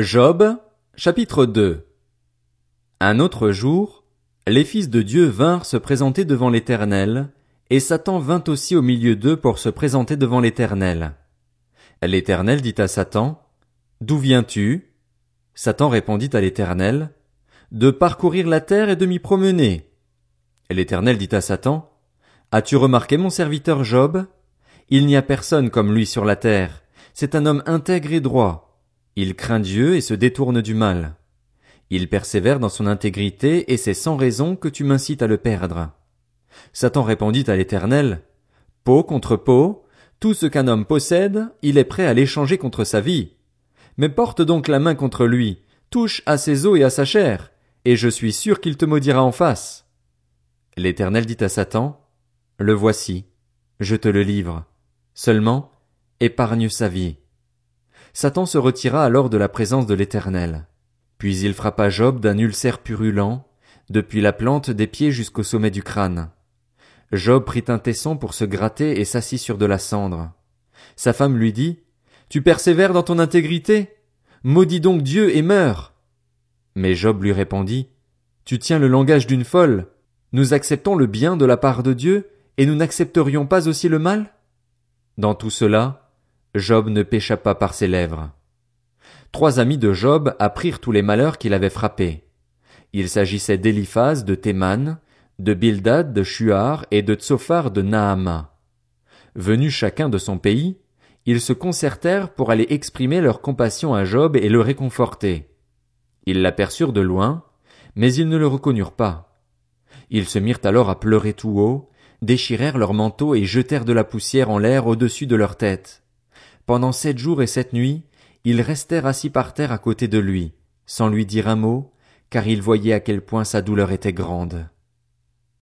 Job, chapitre 2 Un autre jour, les fils de Dieu vinrent se présenter devant l'Éternel, et Satan vint aussi au milieu d'eux pour se présenter devant l'Éternel. L'Éternel dit à Satan, D'où viens-tu? Satan répondit à l'Éternel, De parcourir la terre et de m'y promener. L'Éternel dit à Satan, As-tu remarqué mon serviteur Job? Il n'y a personne comme lui sur la terre, c'est un homme intègre et droit il craint Dieu et se détourne du mal. Il persévère dans son intégrité et c'est sans raison que tu m'incites à le perdre. Satan répondit à l'Éternel, Peau contre peau, tout ce qu'un homme possède, il est prêt à l'échanger contre sa vie. Mais porte donc la main contre lui, touche à ses os et à sa chair, et je suis sûr qu'il te maudira en face. L'Éternel dit à Satan, Le voici, je te le livre. Seulement, épargne sa vie. Satan se retira alors de la présence de l'Éternel. Puis il frappa Job d'un ulcère purulent, depuis la plante des pieds jusqu'au sommet du crâne. Job prit un tesson pour se gratter et s'assit sur de la cendre. Sa femme lui dit, Tu persévères dans ton intégrité? Maudis donc Dieu et meurs. Mais Job lui répondit, Tu tiens le langage d'une folle. Nous acceptons le bien de la part de Dieu, et nous n'accepterions pas aussi le mal? Dans tout cela, Job ne pécha pas par ses lèvres. Trois amis de Job apprirent tous les malheurs qu'il avait frappés. Il s'agissait d'Eliphaz de Théman, de Bildad de Shuar et de Tsophar de Naama. Venus chacun de son pays, ils se concertèrent pour aller exprimer leur compassion à Job et le réconforter. Ils l'aperçurent de loin, mais ils ne le reconnurent pas. Ils se mirent alors à pleurer tout haut, déchirèrent leurs manteaux et jetèrent de la poussière en l'air au-dessus de leurs têtes. Pendant sept jours et sept nuits, ils restèrent assis par terre à côté de lui, sans lui dire un mot, car ils voyaient à quel point sa douleur était grande.